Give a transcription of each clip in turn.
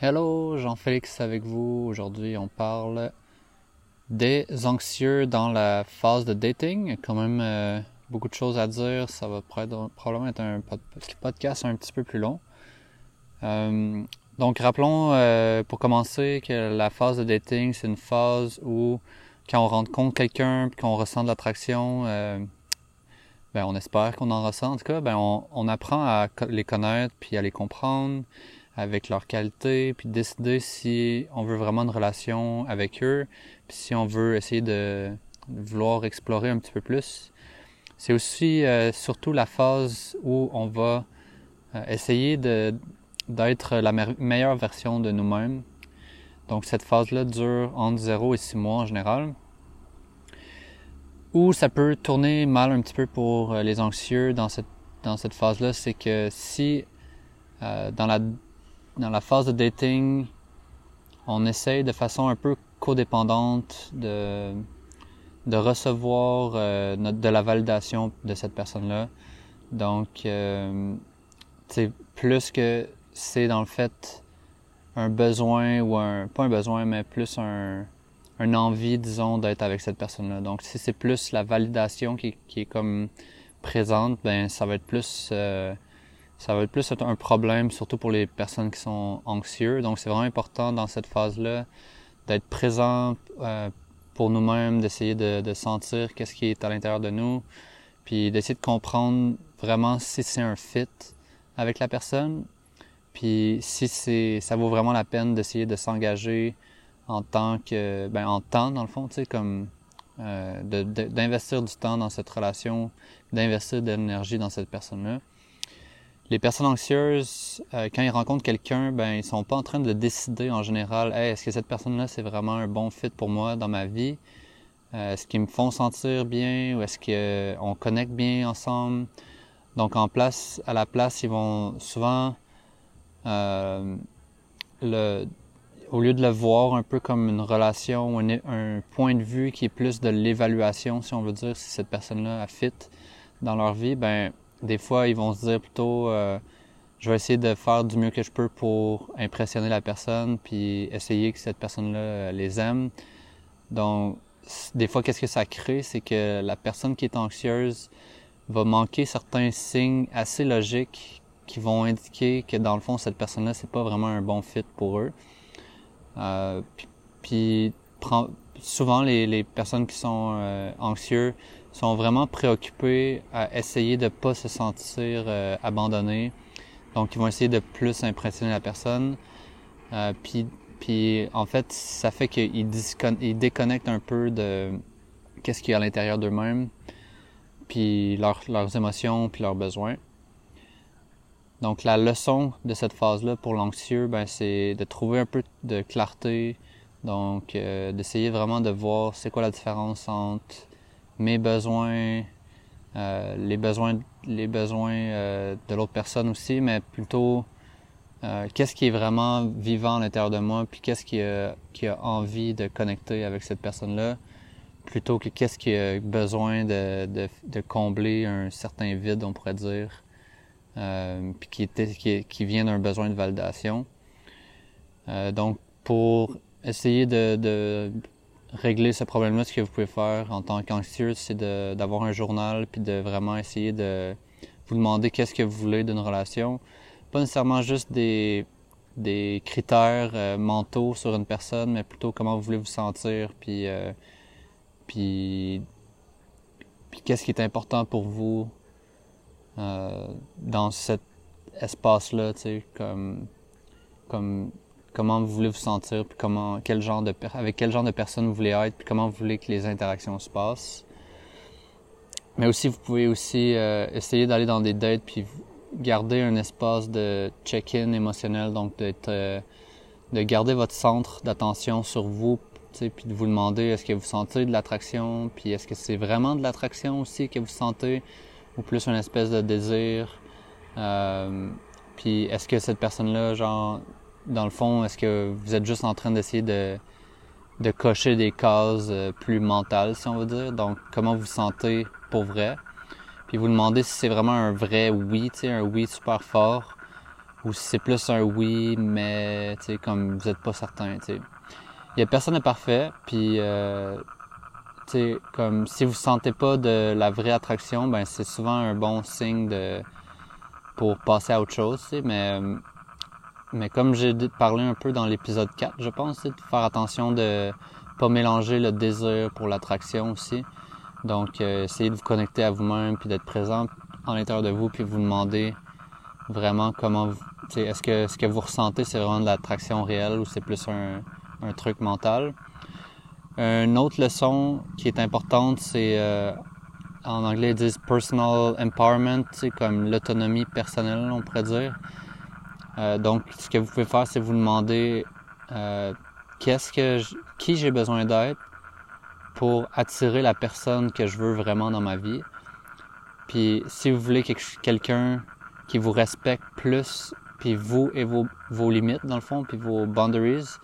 Hello, Jean-Félix avec vous. Aujourd'hui, on parle des anxieux dans la phase de dating. Quand même euh, beaucoup de choses à dire. Ça va probablement être un podcast un petit peu plus long. Euh, donc, rappelons euh, pour commencer que la phase de dating, c'est une phase où quand on rencontre quelqu'un qu'on ressent de l'attraction, ben, on espère qu'on en ressent. En tout cas, ben, on, on apprend à les connaître puis à les comprendre avec leurs qualités, puis décider si on veut vraiment une relation avec eux, puis si on veut essayer de vouloir explorer un petit peu plus. C'est aussi euh, surtout la phase où on va euh, essayer d'être la meilleure version de nous-mêmes. Donc cette phase-là dure entre 0 et 6 mois en général. Ou ça peut tourner mal un petit peu pour euh, les anxieux dans cette, dans cette phase-là, c'est que si dans la dans la phase de dating, on essaye de façon un peu codépendante de, de recevoir euh, de la validation de cette personne-là. Donc, euh, c'est plus que c'est dans le fait un besoin ou un, pas un besoin, mais plus un, un envie, disons, d'être avec cette personne-là. Donc, si c'est plus la validation qui, est comme présente, ben ça va être plus euh, ça va être plus un problème, surtout pour les personnes qui sont anxieuses. Donc, c'est vraiment important dans cette phase-là d'être présent euh, pour nous-mêmes, d'essayer de, sentir qu'est-ce qui est à l'intérieur de nous, puis d'essayer de comprendre vraiment si c'est un fit avec la personne, puis si c'est, ça vaut vraiment la peine d'essayer de s'engager en tant que, ben, en temps dans le fond, tu sais, comme euh, d'investir du temps dans cette relation, d'investir de l'énergie dans cette personne-là les personnes anxieuses, euh, quand ils rencontrent quelqu'un, ben ils sont pas en train de décider en général, est-ce que cette personne-là c'est vraiment un bon fit pour moi dans ma vie? Euh, Est-ce qu'ils me font sentir bien ou est-ce qu'on connecte bien ensemble? Donc en place, à la place, ils vont souvent euh, au lieu de le voir un peu comme une relation un, un point de vue qui est plus de l'évaluation, si on veut dire, si cette personne-là a fit dans leur vie, ben des fois, ils vont se dire plutôt, euh, je vais essayer de faire du mieux que je peux pour impressionner la personne, puis essayer que cette personne-là euh, les aime. Donc, des fois, qu'est-ce que ça crée, c'est que la personne qui est anxieuse va manquer certains signes assez logiques qui vont indiquer que dans le fond, cette personne-là, c'est pas vraiment un bon fit pour eux. Euh, puis, souvent, les, personnes qui sont anxieuses sont vraiment préoccupés à essayer de pas se sentir euh, abandonnés. Donc, ils vont essayer de plus impressionner la personne. Euh, puis, puis, en fait, ça fait qu'ils ils déconnectent un peu de qu'est-ce qu'il y a à l'intérieur d'eux-mêmes, puis leurs émotions, puis leurs besoins. Donc, la leçon de cette phase-là pour l'anxieux, ben, c'est de trouver un peu de clarté. Donc, euh, d'essayer vraiment de voir c'est quoi la différence entre mes besoins, euh, les besoins, les besoins euh, de l'autre personne aussi, mais plutôt euh, qu'est-ce qui est vraiment vivant à l'intérieur de moi, puis qu'est-ce qui a, envie de connecter avec cette personne-là, plutôt que qu'est-ce qui a besoin de, combler un certain vide, on pourrait dire, puis qui, vient d'un besoin de validation. donc, pour essayer de régler ce problème-là, ce que vous pouvez faire en tant qu'anxieux, c'est d'avoir un journal puis de vraiment essayer de vous demander qu'est-ce que vous voulez d'une relation. Pas nécessairement juste des, des critères euh, mentaux sur une personne, mais plutôt comment vous voulez vous sentir, puis, euh, puis, puis qu'est-ce qui est important pour vous euh, dans cet espace-là, tu sais, comme, comme comment vous voulez vous sentir, puis comment, quel genre de, avec quel genre de personne vous voulez être, puis comment vous voulez que les interactions se passent. Mais aussi, vous pouvez aussi euh, essayer d'aller dans des dates, puis garder un espace de check-in émotionnel, donc d'être, euh, de garder votre centre d'attention sur vous, puis de vous demander est-ce que vous sentez de l'attraction, puis est-ce que c'est vraiment de l'attraction aussi que vous sentez, ou plus une espèce de désir. Euh, puis est-ce que cette personne-là, genre, dans le fond, est-ce que vous êtes juste en train d'essayer de, de cocher des cases euh, plus mentales, si on veut dire? Donc, comment vous sentez pour vrai? Puis vous demandez si c'est vraiment un vrai oui, un oui super fort, ou si c'est plus un oui, mais comme vous n'êtes pas certain. Il y a personne de parfait, puis euh, comme si vous sentez pas de la vraie attraction, ben c'est souvent un bon signe de pour passer à autre chose, mais mais comme j'ai parlé un peu dans l'épisode 4, je pense, de faire attention de pas mélanger le désir pour l'attraction aussi. Donc, euh, essayez de vous connecter à vous-même puis d'être présent en l'intérieur de vous puis vous demander vraiment comment vous, est-ce que ce que vous ressentez c'est vraiment de l'attraction réelle ou c'est plus un, truc mental? Une autre leçon qui est importante, c'est euh, en anglais ils disent personal empowerment, comme l'autonomie personnelle, on pourrait dire. Euh, donc, ce que vous pouvez faire, c'est vous demander euh, qu'est-ce que qui j'ai besoin d'être pour attirer la personne que je veux vraiment dans ma vie. Puis si vous voulez quelqu'un qui vous respecte plus, puis vous et vos, vos limites dans le fond, puis vos boundaries,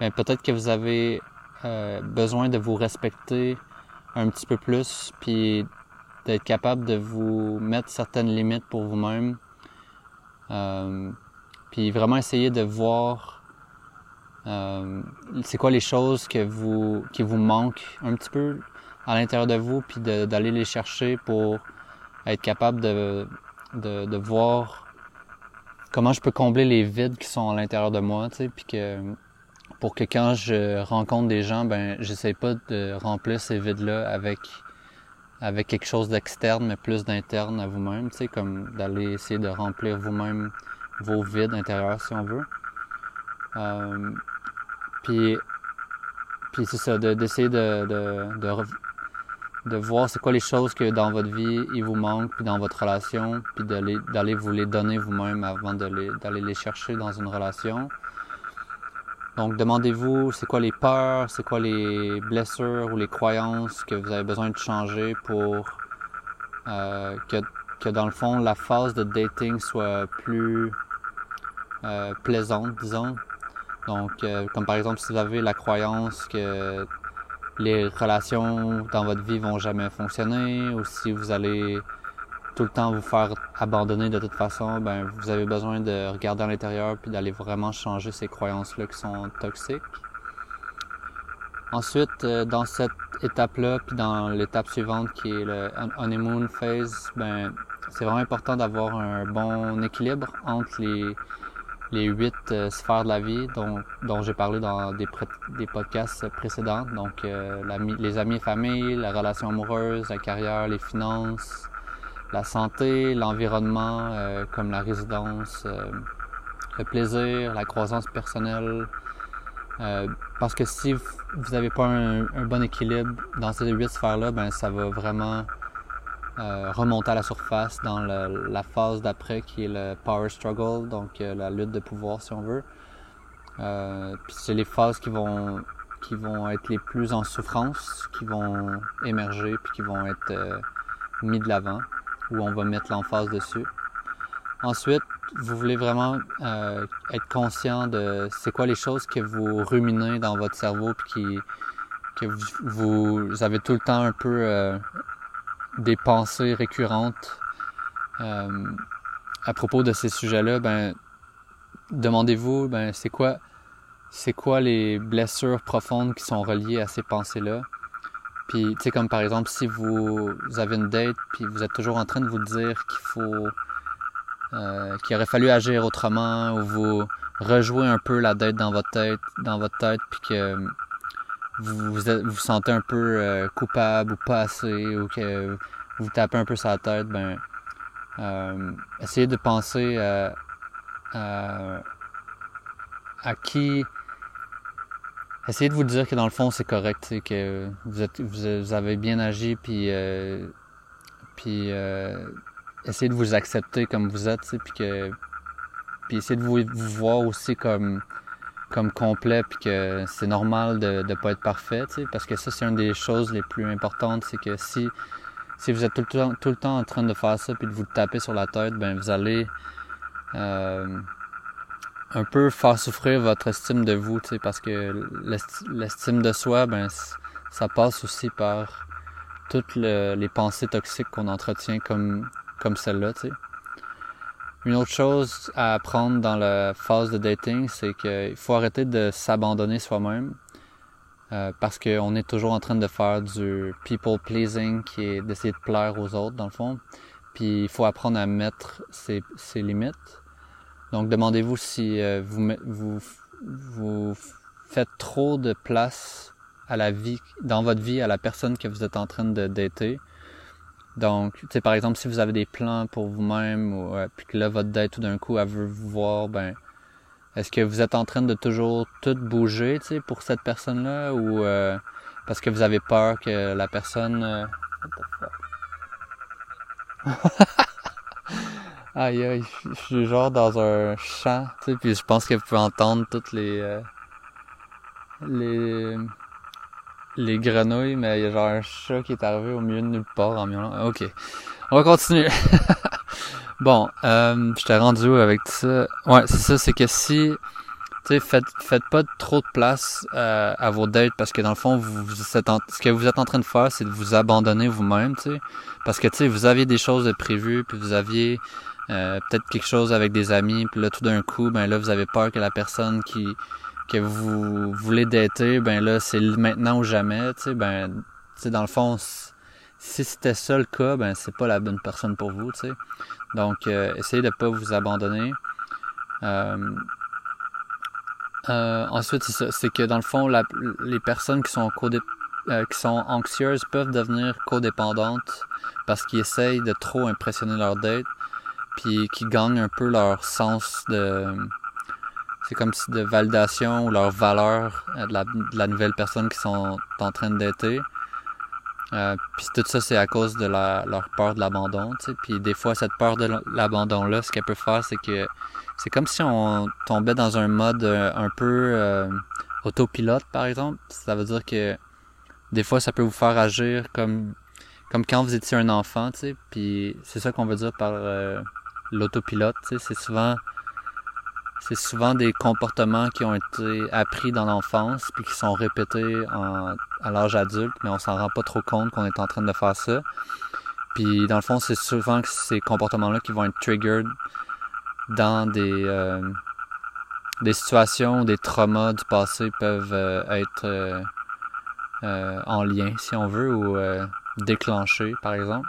bien peut-être que vous avez euh, besoin de vous respecter un petit peu plus, puis d'être capable de vous mettre certaines limites pour vous-même. Puis vraiment essayer de voir euh, c'est quoi les choses que vous, qui vous manquent un petit peu à l'intérieur de vous, puis d'aller les chercher pour être capable de, de, de, voir comment je peux combler les vides qui sont à l'intérieur de moi, tu sais, puis que pour que quand je rencontre des gens, ben j'essaie pas de remplir ces vides-là avec avec quelque chose d'externe, mais plus d'interne à vous-même, tu sais, comme d'aller essayer de remplir vous-même vos vides intérieurs, si on veut. Euh, puis, puis c'est ça, d'essayer de, de, de, voir c'est quoi les choses que dans votre vie il vous manque, puis dans votre relation, puis d'aller vous les donner vous-même avant d'aller les, les chercher dans une relation. Donc demandez-vous c'est quoi les peurs, c'est quoi les blessures ou les croyances que vous avez besoin de changer pour euh, que, que dans le fond la phase de dating soit plus euh, plaisante, disons, donc, euh, comme par exemple, si vous avez la croyance que les relations dans votre vie vont jamais fonctionner, ou si vous allez tout le temps vous faire abandonner de toute façon, ben vous avez besoin de regarder à l'intérieur puis d'aller vraiment changer ces croyances-là qui sont toxiques. Ensuite, euh, dans cette étape-là, puis dans l'étape suivante qui est le honeymoon phase, ben c'est vraiment important d'avoir un bon équilibre entre les les huit euh, sphères de la vie dont, dont j'ai parlé dans des, des podcasts précédents. Donc, euh, les amis et famille, la relation amoureuse, la carrière, les finances, la santé, l'environnement euh, comme la résidence, le plaisir, la croissance personnelle. parce que si vous n'avez pas un, un, bon équilibre dans ces huit sphères-là, ben ça va vraiment euh, remonter à la surface dans la phase d'après qui est le power struggle, donc euh, la lutte de pouvoir si on veut. Euh, puis c'est les phases qui vont qui vont être les plus en souffrance, qui vont émerger puis qui vont être mis de l'avant, où on va mettre l'emphase dessus. Ensuite, vous voulez vraiment être conscient de c'est quoi les choses que vous ruminez dans votre cerveau puis qui que vous, avez tout le temps un peu des pensées récurrentes euh, à propos de ces sujets-là, ben demandez-vous, ben c'est quoi, c'est quoi les blessures profondes qui sont reliées à ces pensées-là? Puis, tu sais, comme par exemple, si vous, avez une date, puis vous êtes toujours en train de vous dire qu'il faut, euh, qu'il aurait fallu agir autrement, ou vous rejouez un peu la date dans votre tête, dans votre tête, puis que vous vous, vous sentez un peu euh, coupable ou pas assez ou que vous tapez un peu sa tête, ben euh, essayez de penser à, à, qui essayez de vous dire que dans le fond c'est correct, que vous êtes vous, avez bien agi puis euh, puis essayez de vous accepter comme vous êtes, puis que puis essayez de vous, vous voir aussi comme comme complet puis que c'est normal de ne pas être parfait, parce que ça c'est une des choses les plus importantes, c'est que si si vous êtes tout le temps, tout le temps en train de faire ça puis de vous taper sur la tête, ben vous allez euh, un peu faire souffrir votre estime de vous, parce que l'estime de soi, ben ça passe aussi par toutes les pensées toxiques qu'on entretient comme comme celle-là, Une autre chose à apprendre dans la phase de dating, c'est qu'il faut arrêter de s'abandonner soi-même. Euh, parce qu'on est toujours en train de faire du people pleasing qui est d'essayer de plaire aux autres dans le fond. Puis il faut apprendre à mettre ses, limites. Donc demandez-vous si euh, vous, faites trop de place dans votre vie, à la personne que vous êtes en train de dater. Donc, tu sais, par exemple, si vous avez des plans pour vous-même, ou euh, puis que là, votre date, tout d'un coup, elle veut vous voir, ben, est-ce que vous êtes en train de toujours tout bouger, tu sais, pour cette personne-là, ou euh, parce que vous avez peur que la personne... Euh... aïe, aïe, je suis genre dans un champ, tu sais, puis je pense que vous pouvez entendre toutes les... Euh, les les grenouilles, mais il y a genre un chat qui est arrivé au milieu de nulle part en miaulant. Ok, on va continuer. bon, euh, je t'ai rendu avec ça? Ouais, c'est ça, c'est que si, tu sais, faites, pas trop de place euh, à vos dates parce que dans le fond, vous, vous ce que vous êtes en train de faire, c'est de vous abandonner vous-même, tu sais, parce que tu sais, vous aviez des choses de prévues, puis vous aviez euh, peut-être quelque chose avec des amis, puis là tout d'un coup, ben là vous avez peur que la personne qui que vous voulez dater, ben là, c'est maintenant ou jamais, tu sais, ben, tu sais, dans le fond, si c'était ça le cas, ben, c'est pas la bonne personne pour vous, tu sais. Donc, euh, essayez de pas vous abandonner. Euh, euh, ensuite, c'est ça, c'est que dans le fond, les personnes qui sont qui sont anxieuses peuvent devenir codépendantes parce qu'ils essayent de trop impressionner leur date, puis qui gagnent un peu leur sens de c'est comme si de validation ou leur valeur euh, de la, nouvelle personne qui sont en train de dater. Euh, puis tout ça, c'est à cause de leur peur de l'abandon. Puis des fois, cette peur de l'abandon-là, ce qu'elle peut faire, c'est que c'est comme si on tombait dans un mode euh, un peu euh, autopilote, par exemple. Ça veut dire que des fois, ça peut vous faire agir comme comme quand vous étiez un enfant. Puis c'est ça qu'on veut dire par l'autopilote. C'est souvent c'est souvent des comportements qui ont été appris dans l'enfance puis qui sont répétés à l'âge adulte, mais on s'en rend pas trop compte qu'on est en train de faire ça. Puis dans le fond, c'est souvent ces comportements-là qui vont être triggered dans des euh, des situations où des traumas du passé peuvent euh, être euh, en lien, si on veut, ou déclenchés, par exemple.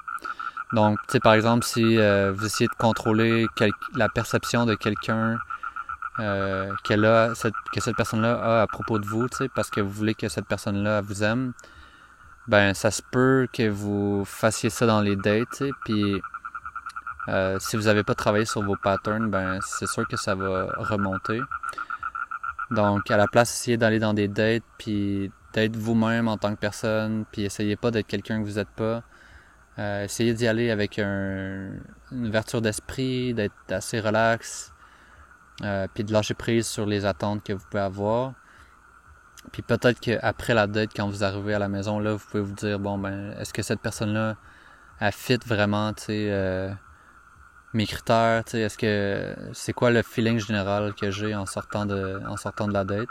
Donc, tu sais, par exemple, si vous essayez de contrôler la perception de quelqu'un euh, que cette personne-là a à propos de vous, parce que vous voulez que cette personne-là vous aime, ben ça se peut que vous fassiez ça dans les dates, puis euh, si vous n'avez pas travaillé sur vos patterns, ben c'est sûr que ça va remonter. Donc à la place, essayez d'aller dans des dates, puis d'être vous-même en tant que personne, puis essayez pas d'être quelqu'un que vous n'êtes pas. Euh, essayez d'y aller avec un, une ouverture d'esprit, d'être assez relax, euh, puis de lâcher prise sur les attentes que vous pouvez avoir. Puis peut-être qu'après la date, quand vous arrivez à la maison, là, vous pouvez vous dire, bon, ben, est-ce que cette personne-là, elle fit vraiment, tu sais, euh, mes critères, tu sais, est-ce que, c'est quoi le feeling général que j'ai en sortant de, en sortant de la date?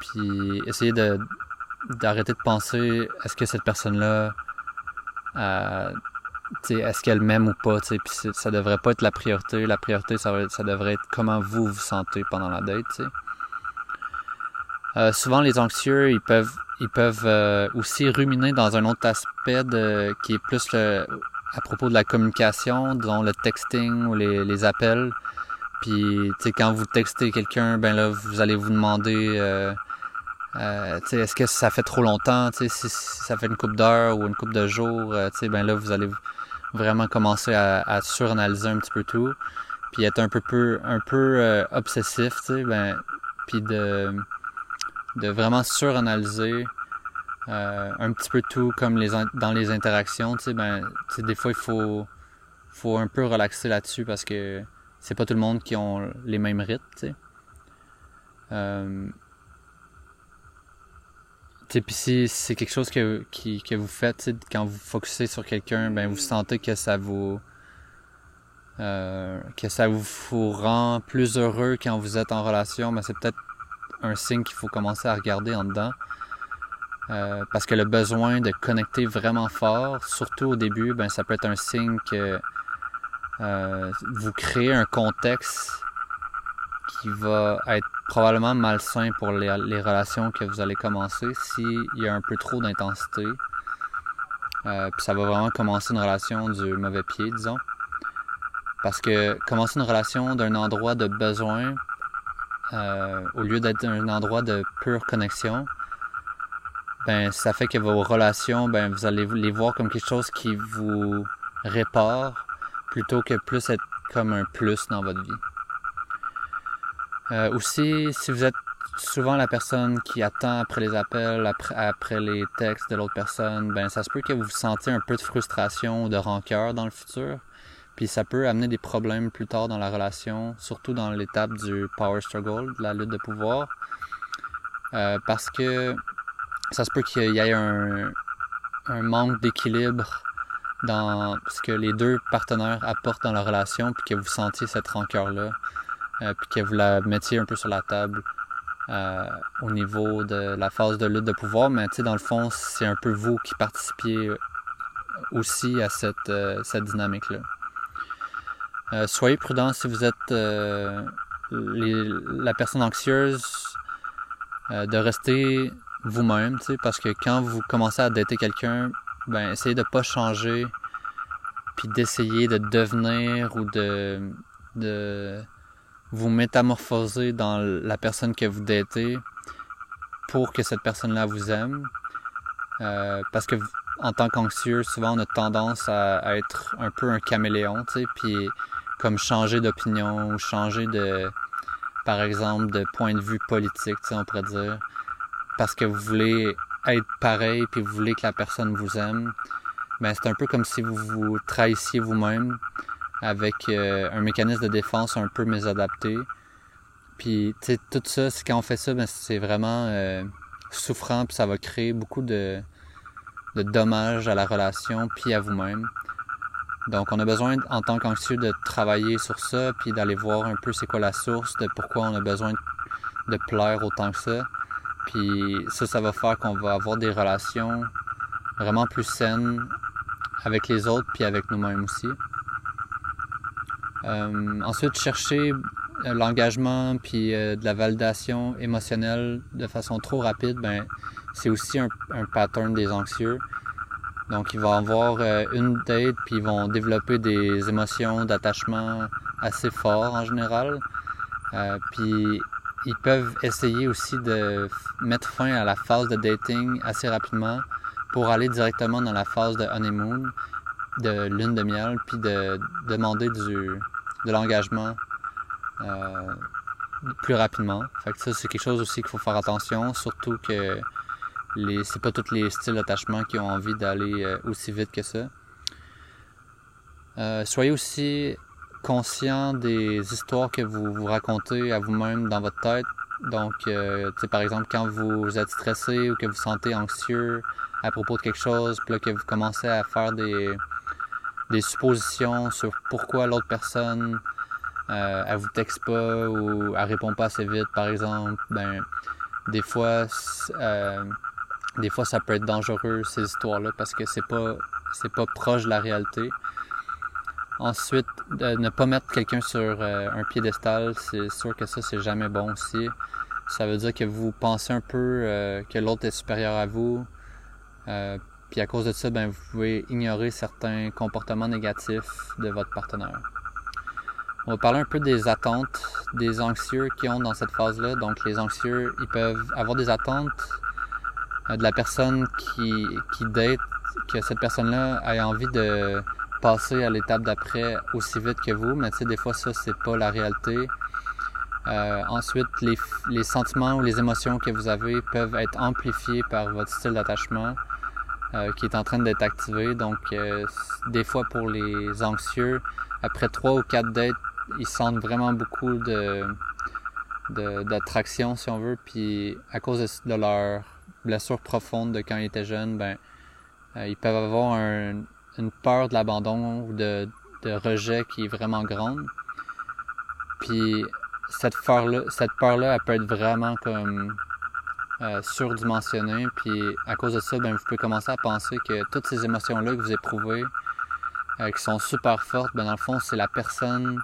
Puis essayer de, d'arrêter de penser, est-ce que cette personne-là, euh, est-ce qu'elle m'aime ou pas, puis ça devrait pas être la priorité. La priorité, ça, ça devrait être comment vous vous sentez pendant la date, euh, souvent, les anxieux, ils peuvent, ils peuvent euh, aussi ruminer dans un autre aspect de, qui est plus à propos de la communication, dont le texting ou les, les appels. Puis, tu quand vous textez quelqu'un, ben là, vous allez vous demander, euh, est-ce que ça fait trop longtemps, tu si, ça fait une coupe d'heures ou une coupe de jours, tu ben là, vous allez vraiment commencer à, suranalyser un petit peu tout, puis être un peu un peu euh, obsessif, ben, puis de vraiment suranalyser euh, un petit peu tout comme dans les interactions, ben, des fois il faut un peu relaxer là-dessus parce que c'est pas tout le monde qui ont les mêmes rythmes, sais. Puis si c'est quelque chose que, que vous faites, quand vous focussez sur quelqu'un, ben vous sentez que ça vous euh, que ça vous, rend plus heureux quand vous êtes en relation, ben c'est peut-être un signe qu'il faut commencer à regarder en dedans. Euh, parce que le besoin de connecter vraiment fort, surtout au début, ben ça peut être un signe que euh, vous créez un contexte qui va être probablement malsain pour les, relations que vous allez commencer s'il y a un peu trop d'intensité. Euh, puis ça va vraiment commencer une relation du mauvais pied, disons. Parce que commencer une relation d'un endroit de besoin, euh, au lieu d'être un endroit de pure connexion, ben ça fait que vos relations, ben vous allez les voir comme quelque chose qui vous répare plutôt que plus être comme un plus dans votre vie. Euh, aussi, si vous êtes souvent la personne qui attend après les appels, après, les textes de l'autre personne, ben ça se peut que vous sentiez un peu de frustration ou de rancœur dans le futur. Puis ça peut amener des problèmes plus tard dans la relation, surtout dans l'étape du power struggle, de la lutte de pouvoir. Euh, parce que ça se peut qu'il y ait un, un manque d'équilibre dans ce que les deux partenaires apportent dans la relation, puis que vous sentiez cette rancœur-là, euh, puis que vous la mettiez un peu sur la table euh, au niveau de la phase de lutte de pouvoir, mais dans le fond, c'est un peu vous qui participiez aussi à cette, cette dynamique-là. Euh, soyez prudent si vous êtes euh, la personne anxieuse, euh, de rester vous-même, parce que quand vous commencez à dater quelqu'un, ben essayez de pas changer, puis d'essayer de devenir ou de vous métamorphoser dans la personne que vous datez pour que cette personne-là vous aime. parce que en tant qu'anxieux, souvent on a tendance à, être un peu un caméléon, tu sais, puis comme changer d'opinion ou changer de, par exemple, de point de vue politique, on pourrait dire, parce que vous voulez être pareil puis vous voulez que la personne vous aime, ben c'est un peu comme si vous vous trahissiez vous-même avec euh, un mécanisme de défense un peu mésadapté. Puis, tu sais, tout ça, quand on fait ça, ben, c'est vraiment euh, souffrant, puis ça va créer beaucoup de, de dommages à la relation, puis à vous-même. Donc, on a besoin, en tant qu'anxieux, de travailler sur ça, puis d'aller voir un peu c'est quoi la source de pourquoi on a besoin de plaire autant que ça. Puis ça, ça va faire qu'on va avoir des relations vraiment plus saines avec les autres, puis avec nous-mêmes aussi. Euh, ensuite, chercher euh, l'engagement puis euh, de la validation émotionnelle de façon trop rapide, ben c'est aussi un, pattern des anxieux. Donc, ils vont avoir une date, puis ils vont développer des émotions d'attachement assez fortes en général. Puis, ils peuvent essayer aussi de mettre fin à la phase de dating assez rapidement pour aller directement dans la phase de honeymoon, de lune de miel, puis de demander du, de l'engagement euh, plus rapidement. Fait que ça, c'est quelque chose aussi qu'il faut faire attention, surtout que les, c'est pas tous les styles d'attachement qui ont envie d'aller euh, aussi vite que ça. Euh, soyez aussi conscient des histoires que vous vous racontez à vous-même dans votre tête. Donc, euh, par exemple, quand vous êtes stressé ou que vous sentez anxieux à propos de quelque chose, puis là que vous commencez à faire des, des suppositions sur pourquoi l'autre personne euh, elle vous texte pas ou elle répond pas assez vite, par exemple, ben des fois euh, des fois ça peut être dangereux ces histoires-là parce que c'est pas c'est pas proche de la réalité. Ensuite, ne pas mettre quelqu'un sur euh, un piédestal, c'est sûr que ça c'est jamais bon aussi. Ça veut dire que vous pensez un peu euh, que l'autre est supérieur à vous. Euh, puis à cause de ça, ben, vous pouvez ignorer certains comportements négatifs de votre partenaire. On va parler un peu des attentes des anxieux qui ont dans cette phase-là. Donc les anxieux, ils peuvent avoir des attentes de la personne qui, qui date, que cette personne-là ait envie de passer à l'étape d'après aussi vite que vous, mais tu sais, des fois, ça, c'est pas la réalité. Euh, ensuite, les, les, sentiments ou les émotions que vous avez peuvent être amplifiés par votre style d'attachement euh, qui est en train d'être activé. Donc, euh, des fois, pour les anxieux, après trois ou quatre dates, ils sentent vraiment beaucoup de d'attraction, si on veut, puis à cause de, de leur blessure profonde de quand ils étaient jeunes, ben, euh, ils peuvent avoir une peur de l'abandon ou de, rejet qui est vraiment grande. Puis cette cette peur-là, elle peut être vraiment comme euh, surdimensionnée. Puis à cause de ça, ben, vous pouvez commencer à penser que toutes ces émotions-là que vous éprouvez, euh, qui sont super fortes, ben dans le fond, c'est la personne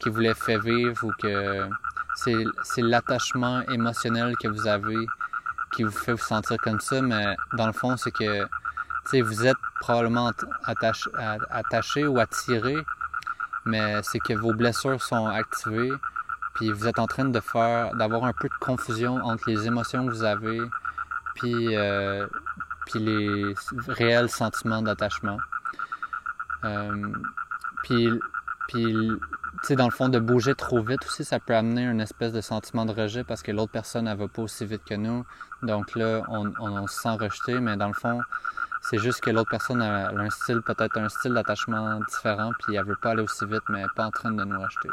qui vous les fait vivre ou que c'est, c'est l'attachement émotionnel que vous avez qui vous fait vous sentir comme ça, mais dans le fond, c'est que vous êtes probablement attaché, attaché ou attiré, mais c'est que vos blessures sont activées, puis vous êtes en train de faire, d'avoir un peu de confusion entre les émotions que vous avez, puis, euh, puis les réels sentiments d'attachement. Euh, puis, puis tu sais, dans le fond, de bouger trop vite aussi, ça peut amener une espèce de sentiment de rejet parce que l'autre personne, elle va pas aussi vite que nous. Donc là, on, se sent rejeté, mais dans le fond, c'est juste que l'autre personne a, un style, peut-être un style d'attachement différent, puis elle veut pas aller aussi vite, mais elle est pas en train de nous rejeter.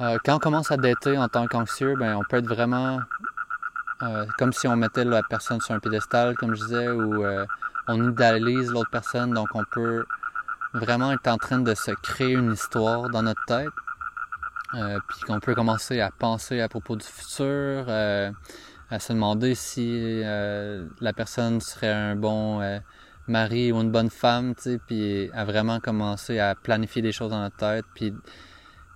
Euh, quand on commence à dater en tant qu'anxieux, ben on peut être vraiment euh, comme si on mettait la personne sur un pédestal, comme je disais, ou euh, on idéalise l'autre personne, donc on peut vraiment être en train de se créer une histoire dans notre tête. Euh, puis qu'on peut commencer à penser à propos du futur, à se demander si la personne serait un bon mari ou une bonne femme, tu sais, puis à vraiment commencer à planifier des choses dans notre tête, puis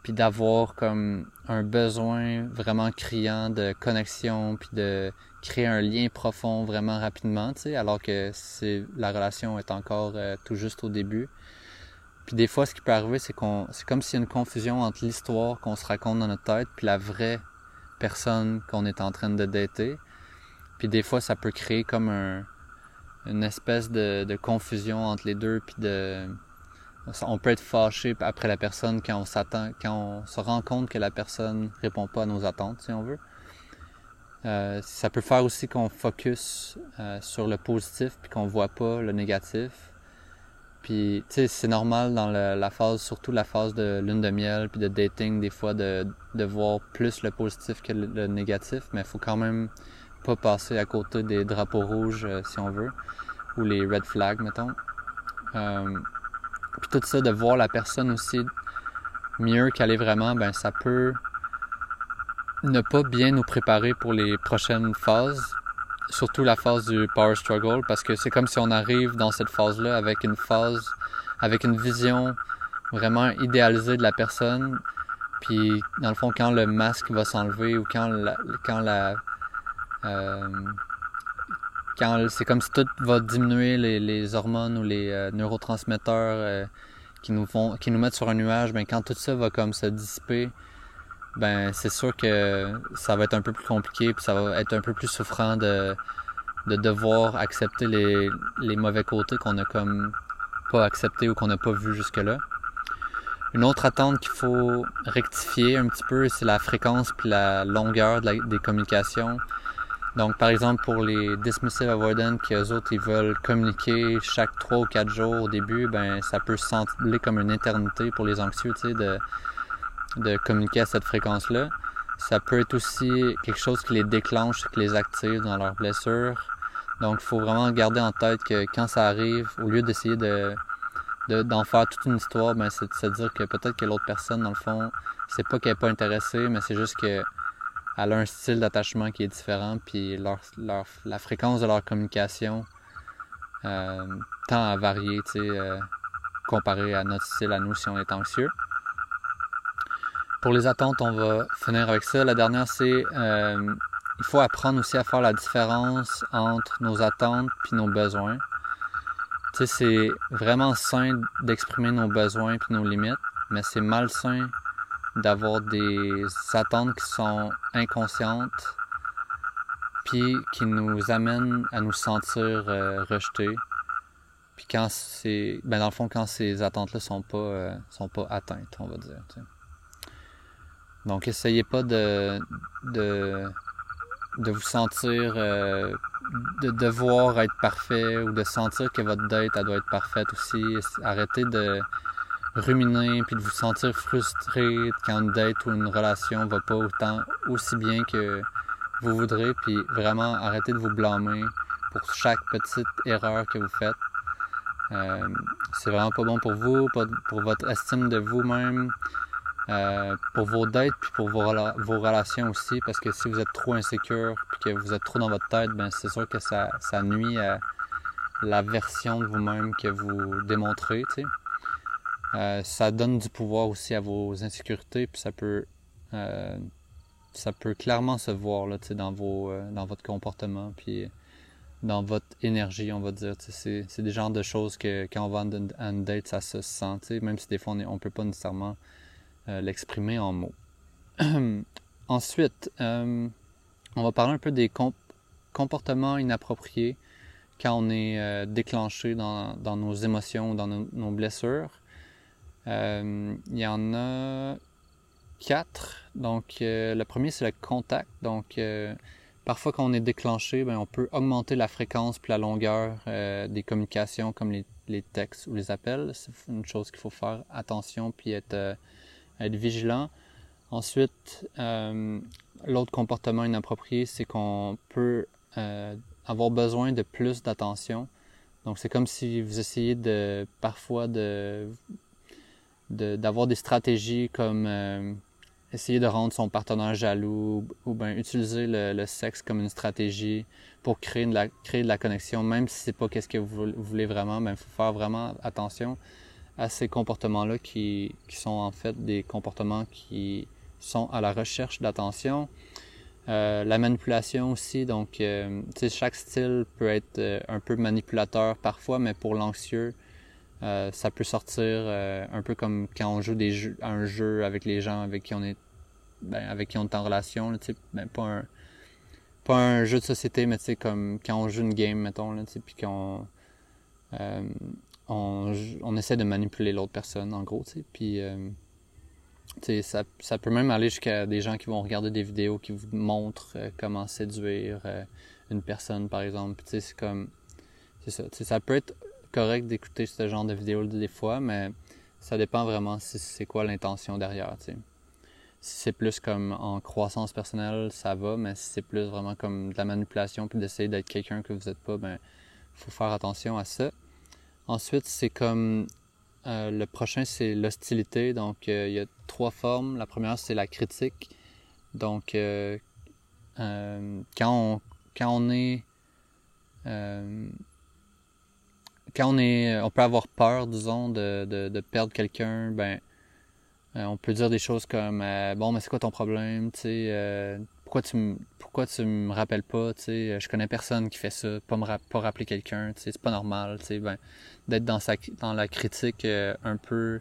puis d'avoir comme un besoin vraiment criant de connexion, puis de créer un lien profond vraiment rapidement, tu sais, alors que c'est la relation est encore tout juste au début. Puis des fois, ce qui peut arriver, c'est qu'on, c'est comme s'il y a une confusion entre l'histoire qu'on se raconte dans notre tête, puis la vraie personne qu'on est en train de dater. Puis des fois, ça peut créer comme un, une espèce de, de confusion entre les deux, puis de, on peut être fâché après la personne quand on s'attend, quand on se rend compte que la personne répond pas à nos attentes, si on veut. Euh, ça peut faire aussi qu'on focus euh, sur le positif puis qu'on voit pas le négatif. Puis, tu sais, c'est normal dans la phase, surtout la phase de lune de miel, puis de dating, des fois, de, de voir plus le positif que le, négatif, mais faut quand même pas passer à côté des drapeaux rouges, euh, si on veut, ou les red flags, mettons. Puis tout ça, de voir la personne aussi mieux qu'elle est vraiment, ben ça peut ne pas bien nous préparer pour les prochaines phases, surtout la phase du power struggle, parce que c'est comme si on arrive dans cette phase-là avec une phase, avec une vision vraiment idéalisée de la personne. Puis, dans le fond, quand le masque va s'enlever ou quand la, quand la, euh, quand c'est comme si tout va diminuer les, les hormones ou les euh, neurotransmetteurs euh, qui nous font, qui nous mettent sur un nuage, ben quand tout ça va comme se dissiper, ben c'est sûr que ça va être un peu plus compliqué puis ça va être un peu plus souffrant de, de devoir accepter les, les mauvais côtés qu'on a comme pas accepté ou qu'on n'a pas vu jusque-là. Une autre attente qu'il faut rectifier un petit peu, c'est la fréquence puis la longueur des communications. Donc, par exemple, pour les dismissive avoidant, qui eux autres, ils veulent communiquer chaque trois ou quatre jours au début, ben, ça peut sembler comme une éternité pour les anxieux, tu sais, de, de communiquer à cette fréquence-là. Ça peut être aussi quelque chose qui les déclenche, qui les active dans leurs blessures. Donc, il faut vraiment garder en tête que quand ça arrive, au lieu d'essayer de d'en faire toute une histoire, ben c'est de se dire que peut-être que l'autre personne, dans le fond, c'est pas qu'elle est pas intéressée, mais c'est juste qu'elle a un style d'attachement qui est différent, puis la fréquence de leur communication euh, tend à varier, tu euh, comparé à notre style à nous si on est anxieux. Pour les attentes, on va finir avec ça. La dernière, c'est euh, il faut apprendre aussi à faire la différence entre nos attentes puis nos besoins. Tu sais, c'est vraiment sain d'exprimer nos besoins puis nos limites, mais c'est malsain d'avoir des attentes qui sont inconscientes puis qui nous amènent à nous sentir euh, rejetés. Puis quand c'est ben dans le fond quand ces attentes là sont pas euh, sont pas atteintes, on va dire. Donc, essayez pas de, de, de vous sentir, euh, de devoir être parfait ou de sentir que votre date, doit être parfaite aussi. Arrêtez de ruminer puis de vous sentir frustré quand une date ou une relation va pas autant, aussi bien que vous voudrez. Puis vraiment, arrêtez de vous blâmer pour chaque petite erreur que vous faites. Euh, c'est vraiment pas bon pour vous, pour votre estime de vous-même. Euh, pour vos dates puis pour vos, relations aussi parce que si vous êtes trop insécure puis que vous êtes trop dans votre tête ben c'est sûr que ça, ça nuit à la version de vous-même que vous démontrez. Euh, ça donne du pouvoir aussi à vos insécurités, puis ça peut, euh, ça peut clairement se voir là, dans, vos, euh, dans votre comportement, puis dans votre énergie, on va dire. C'est, c'est des genres de choses que quand on va à une date, ça se sent, même si des fois on ne peut pas nécessairement l'exprimer en mots. Ensuite, on va parler un peu des comportements inappropriés quand on est déclenché dans, dans, nos émotions, dans nos blessures. Euh, il y en a quatre. Donc, euh, le premier, c'est le contact. Donc, euh, parfois, quand on est déclenché, ben, on peut augmenter la fréquence puis la longueur des communications comme les, les, textes ou les appels. C'est une chose qu'il faut faire attention puis être, être vigilant. Ensuite, l'autre comportement inapproprié, c'est qu'on peut avoir besoin de plus d'attention. Donc, c'est comme si vous essayez de parfois de d'avoir des stratégies comme euh, essayer de rendre son partenaire jaloux ou bien utiliser le, sexe comme une stratégie pour créer de la, créer de la connexion, même si c'est pas qu'est-ce que vous, voulez vraiment, il faut faire vraiment attention à ces comportements-là qui, qui, sont en fait des comportements qui sont à la recherche d'attention. Euh, la manipulation aussi, donc euh, chaque style peut être euh, un peu manipulateur parfois, mais pour l'anxieux, euh, ça peut sortir euh, un peu comme quand on joue des jeux, un jeu avec les gens avec qui on est ben, avec qui on est en relation, là, ben, pas un pas un jeu de société, mais comme quand on joue une game, mettons, là, puis qu'on euh, on, on, essaie de manipuler l'autre personne, en gros, puis ça, ça peut même aller jusqu'à des gens qui vont regarder des vidéos qui vous montrent comment séduire une personne, par exemple. C'est comme. C'est ça. Ça peut être correct d'écouter ce genre de vidéos des fois, mais ça dépend vraiment si c'est quoi l'intention derrière. Si c'est plus comme en croissance personnelle, ça va, mais si c'est plus vraiment comme de la manipulation puis d'essayer d'être quelqu'un que vous n'êtes pas, ben faut faire attention à ça. Ensuite, c'est comme euh, le prochain, c'est l'hostilité. Donc, euh, il y a trois formes. La première, c'est la critique. Donc, euh, quand, quand on est quand on est, on peut avoir peur, disons, de, de, de perdre quelqu'un, ben, euh, on peut dire des choses comme, euh, bon, mais c'est quoi ton problème, tu sais, euh, pourquoi tu me, pourquoi tu me rappelles pas, tu sais, je connais personne qui fait ça, pas me pas rappeler quelqu'un, tu sais, c'est pas normal, tu sais, ben, d'être dans sa, dans la critique un peu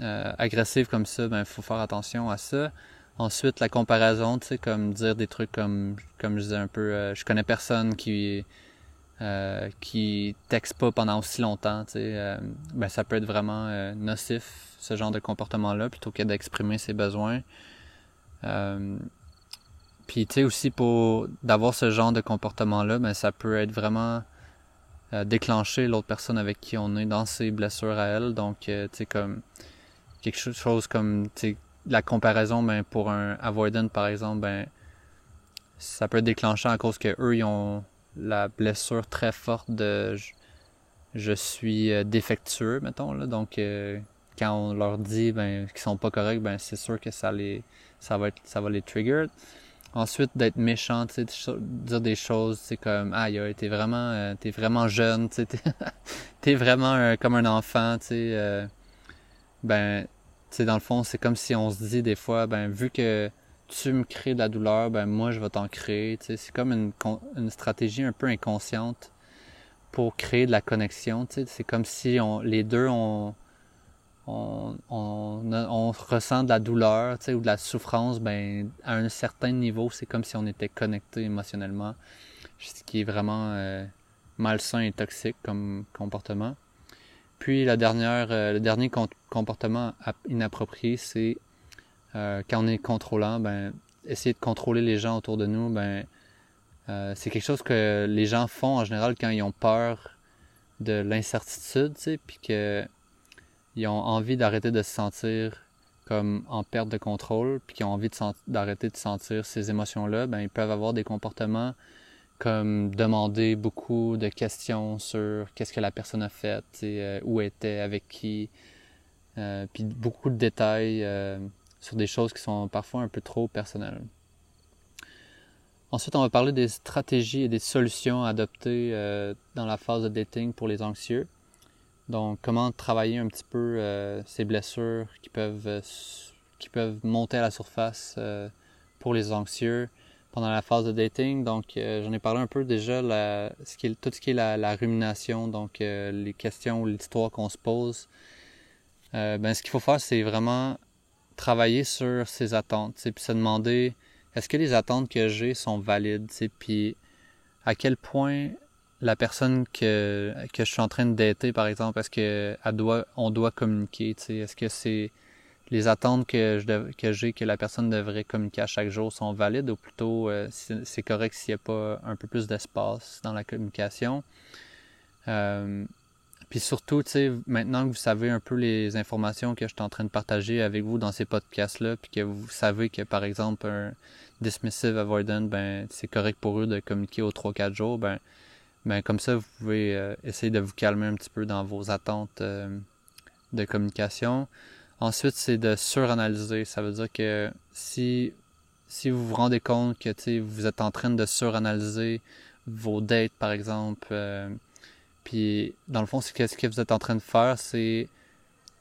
agressive comme ça, ben, faut faire attention à ça. Ensuite, la comparaison, tu sais, comme dire des trucs comme, comme je disais un peu, je connais personne qui euh, qui texte pas pendant aussi longtemps, euh, ben ça peut être vraiment euh, nocif ce genre de comportement-là plutôt que d'exprimer ses besoins. Euh, puis tu sais aussi pour d'avoir ce genre de comportement-là, ben ça peut être vraiment déclencher l'autre personne avec qui on est dans ses blessures à elle. Donc tu sais comme quelque chose comme tu la comparaison, ben pour un avoidant par exemple, ben ça peut être déclenchant à cause que eux ils ont la blessure très forte de je, suis euh, défectueux, mettons. Là. Donc, euh, quand on leur dit ben, qu'ils sont pas corrects, ben, c'est sûr que ça, les, ça, va être, ça va les trigger. Ensuite, d'être méchant, sais, dire des choses, c'est comme, ah, t'es vraiment, euh, t'es vraiment jeune, sais, t'es, vraiment comme un enfant, tu ben, dans le fond, c'est comme si on se dit des fois, ben, vu que tu me crées de la douleur, ben moi je vais t'en créer. C'est comme une, stratégie un peu inconsciente pour créer de la connexion. C'est comme si les deux on, ressent de la douleur ou de la souffrance, ben à un certain niveau, c'est comme si on était connecté émotionnellement, ce qui est vraiment euh, malsain et toxique comme comportement. Puis la dernière, euh, le dernier comportement inapproprié, c'est euh, quand on est contrôlant, ben, essayer de contrôler les gens autour de nous, ben, euh, c'est quelque chose que les gens font en général quand ils ont peur de l'incertitude, puis qu'ils ont envie d'arrêter de se sentir comme en perte de contrôle, puis qu'ils ont envie d'arrêter de, sentir ces émotions-là, ben, ils peuvent avoir des comportements comme demander beaucoup de questions sur qu'est-ce que la personne a fait, euh, où était, avec qui, puis beaucoup de détails sur des choses qui sont parfois un peu trop personnelles. Ensuite, on va parler des stratégies et des solutions adoptées euh, dans la phase de dating pour les anxieux. Donc, comment travailler un petit peu euh, ces blessures qui peuvent, euh, qui peuvent monter à la surface pour les anxieux pendant la phase de dating. Donc, j'en ai parlé un peu déjà, la, ce qui est, tout ce qui est la, rumination, donc les questions ou l'histoire qu'on se pose. ben, ce qu'il faut faire, c'est vraiment travailler sur ses attentes, puis se demander est-ce que les attentes que j'ai sont valides, puis à quel point la personne que, que je suis en train de dater, par exemple, est-ce que doit, on doit communiquer, est-ce que c'est les attentes que que j'ai que la personne devrait communiquer à chaque jour sont valides ou plutôt euh, c'est correct s'il n'y a pas un peu plus d'espace dans la communication? Euh, puis surtout, tu sais, maintenant que vous savez un peu les informations que je suis en train de partager avec vous dans ces podcasts-là, puis que vous savez que, par exemple, un dismissive avoidant, ben, c'est correct pour eux de communiquer aux 3-4 jours, ben, ben, comme ça, vous pouvez euh, essayer de vous calmer un petit peu dans vos attentes euh, de communication. Ensuite, c'est de suranalyser. Ça veut dire que si, si vous vous rendez compte que, tu sais, vous êtes en train de suranalyser vos dates, par exemple, euh, puis, dans le fond, ce que vous êtes en train de faire, c'est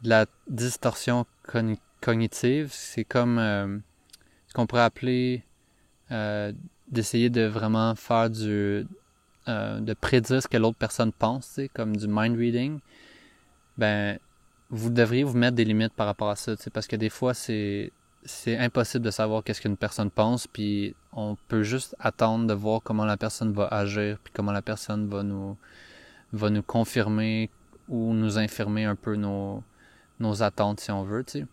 de la distorsion cognitive. C'est comme euh, ce qu'on pourrait appeler euh, d'essayer de vraiment faire du. Euh, de prédire ce que l'autre personne pense, comme du mind reading. Ben, vous devriez vous mettre des limites par rapport à ça, parce que des fois, c'est c'est impossible de savoir qu'est-ce qu'une personne pense, puis on peut juste attendre de voir comment la personne va agir, puis comment la personne va nous va nous confirmer ou nous infirmer un peu nos, nos attentes si on veut, tu sais.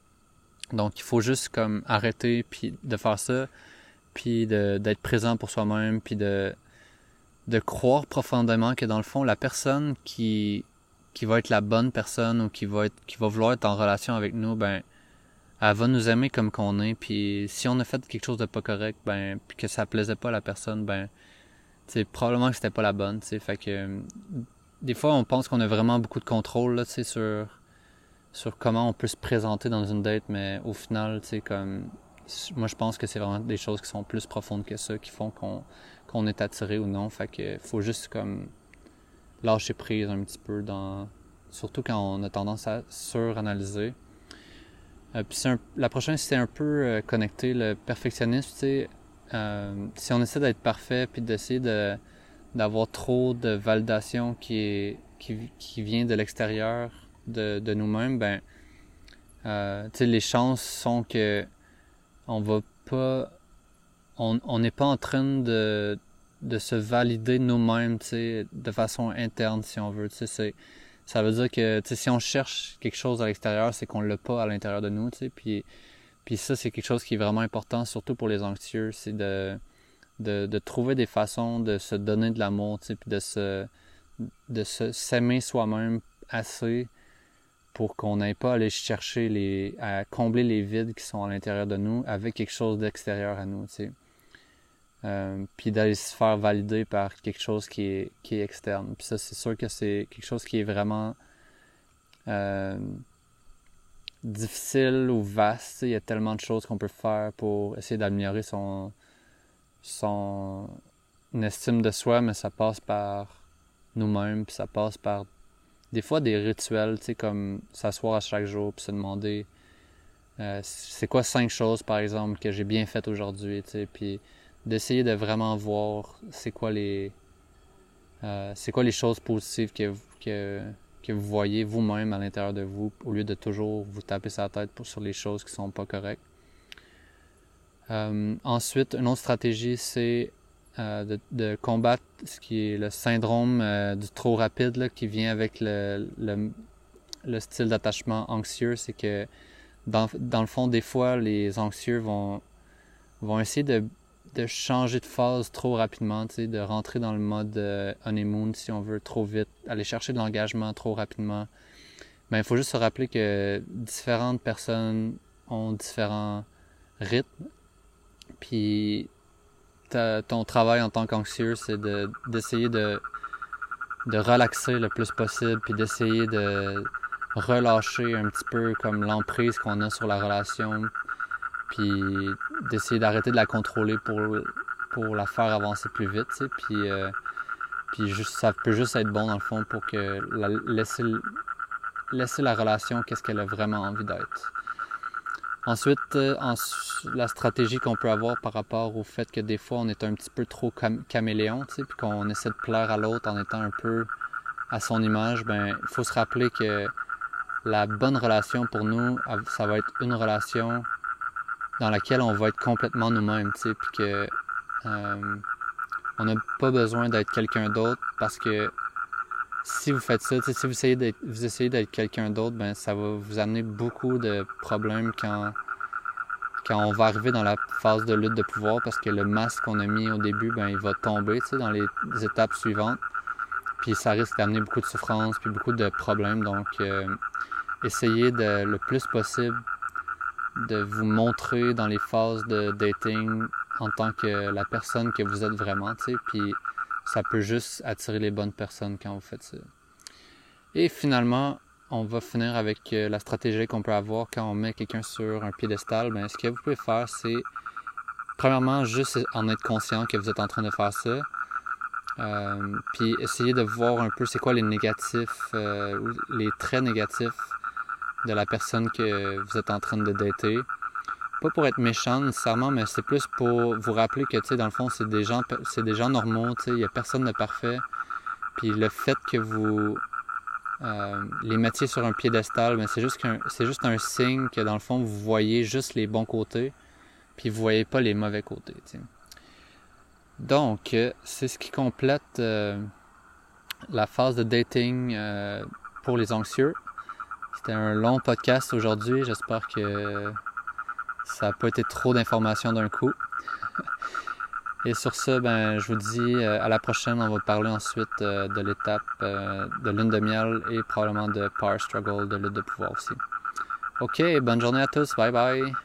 Donc il faut juste comme arrêter puis de faire ça, puis d'être présent pour soi-même, puis de de croire profondément que dans le fond la personne qui qui va être la bonne personne ou qui va être qui va vouloir être en relation avec nous, ben elle va nous aimer comme qu'on est, puis si on a fait quelque chose de pas correct, ben puis que ça plaisait pas à la personne, ben c'est probablement que c'était pas la bonne, sais. Fait que des fois, on pense qu'on a vraiment beaucoup de contrôle là, sur, sur comment on peut se présenter dans une date, mais au final, comme moi, je pense que c'est vraiment des choses qui sont plus profondes que ça, qui font qu'on est attiré ou non. Fait que faut juste comme lâcher prise un petit peu dans. Surtout quand on a tendance à suranalyser. Euh, puis la prochaine, c'est un peu euh, connecté le perfectionnisme. Euh, si on essaie d'être parfait puis d'essayer de d'avoir trop de validation qui, vient de l'extérieur de, nous-mêmes, ben, euh, les chances sont que on va pas, on n'est pas en train de, de se valider nous-mêmes, de façon interne, si on veut. C'est, ça veut dire que si on cherche quelque chose à l'extérieur, c'est qu'on l'a pas à l'intérieur de nous. Puis, puis ça, c'est quelque chose qui est vraiment important, surtout pour les anxieux, c'est de de, de, trouver des façons de se donner de l'amour, puis de se de s'aimer soi-même assez pour qu'on n'aille pas aller chercher les à combler les vides qui sont à l'intérieur de nous avec quelque chose d'extérieur à nous. Euh, puis d'aller se faire valider par quelque chose qui est, qui est externe. Puis ça, c'est sûr que c'est quelque chose qui est vraiment euh, difficile ou vaste. Il y a tellement de choses qu'on peut faire pour essayer d'améliorer son, son estime de soi, mais ça passe par nous-mêmes, puis ça passe par des fois des rituels, tu sais, comme s'asseoir à chaque jour, puis se demander euh, c'est quoi cinq choses, par exemple, que j'ai bien faites aujourd'hui, tu sais, puis d'essayer de vraiment voir c'est quoi les euh, c'est quoi les choses positives que, que, que vous voyez vous-même à l'intérieur de vous, au lieu de toujours vous taper sa tête sur les choses qui sont pas correctes. Euh, ensuite, une autre stratégie, c'est euh, de, combattre ce qui est le syndrome euh, du trop rapide qui vient avec le, le, style d'attachement anxieux. C'est que dans, dans, le fond, des fois, les anxieux vont, vont essayer de, de changer de phase trop rapidement, de rentrer dans le mode honeymoon, si on veut, trop vite, aller chercher de l'engagement trop rapidement. Mais il faut juste se rappeler que différentes personnes ont différents rythmes puis ton travail en tant qu'anxieux, c'est d'essayer de, de, relaxer le plus possible, puis d'essayer de relâcher un petit peu comme l'emprise qu'on a sur la relation, puis d'essayer d'arrêter de la contrôler pour, pour la faire avancer plus vite, puis, euh, puis ça peut juste être bon dans le fond pour que la, laisser, laisser la relation qu'est-ce qu'elle a vraiment envie d'être. Ensuite, euh, la stratégie qu'on peut avoir par rapport au fait que des fois on est un petit peu trop caméléon, puis qu'on essaie de plaire à l'autre en étant un peu à son image, ben il faut se rappeler que la bonne relation pour nous, ça va être une relation dans laquelle on va être complètement nous-mêmes, puis que euh, on n'a pas besoin d'être quelqu'un d'autre parce que si vous faites ça, si vous essayez d'être, vous essayez d'être quelqu'un d'autre, ben ça va vous amener beaucoup de problèmes quand quand on va arriver dans la phase de lutte de pouvoir parce que le masque qu'on a mis au début, ben il va tomber, dans les étapes suivantes. Puis ça risque d'amener beaucoup de souffrance puis beaucoup de problèmes. Donc euh, essayez de le plus possible de vous montrer dans les phases de dating en tant que la personne que vous êtes vraiment, tu sais, puis ça peut juste attirer les bonnes personnes quand vous faites ça. Et finalement, on va finir avec euh, la stratégie qu'on peut avoir quand on met quelqu'un sur un piédestal. Ben, ce que vous pouvez faire, c'est premièrement juste en être conscient que vous êtes en train de faire ça. Euh, puis essayer de voir un peu c'est quoi les négatifs, euh, les traits négatifs de la personne que vous êtes en train de dater. Pas pour être méchant nécessairement, mais c'est plus pour vous rappeler que, tu sais, dans le fond, c'est des gens, c'est des gens normaux, tu sais, il n'y a personne de parfait. Puis le fait que vous euh, les mettiez sur un piédestal, mais c'est juste c'est juste un signe que dans le fond, vous voyez juste les bons côtés, puis vous voyez pas les mauvais côtés. sais. Donc, euh, c'est ce qui complète euh, la phase de dating pour les anxieux. C'était un long podcast aujourd'hui. J'espère que ça n'a pas été trop d'informations d'un coup. Et sur ce, ben, je vous dis euh, à la prochaine. On va parler ensuite euh, de l'étape euh, de lune de miel et probablement de power struggle, de lutte de pouvoir aussi. Ok, bonne journée à tous. Bye bye.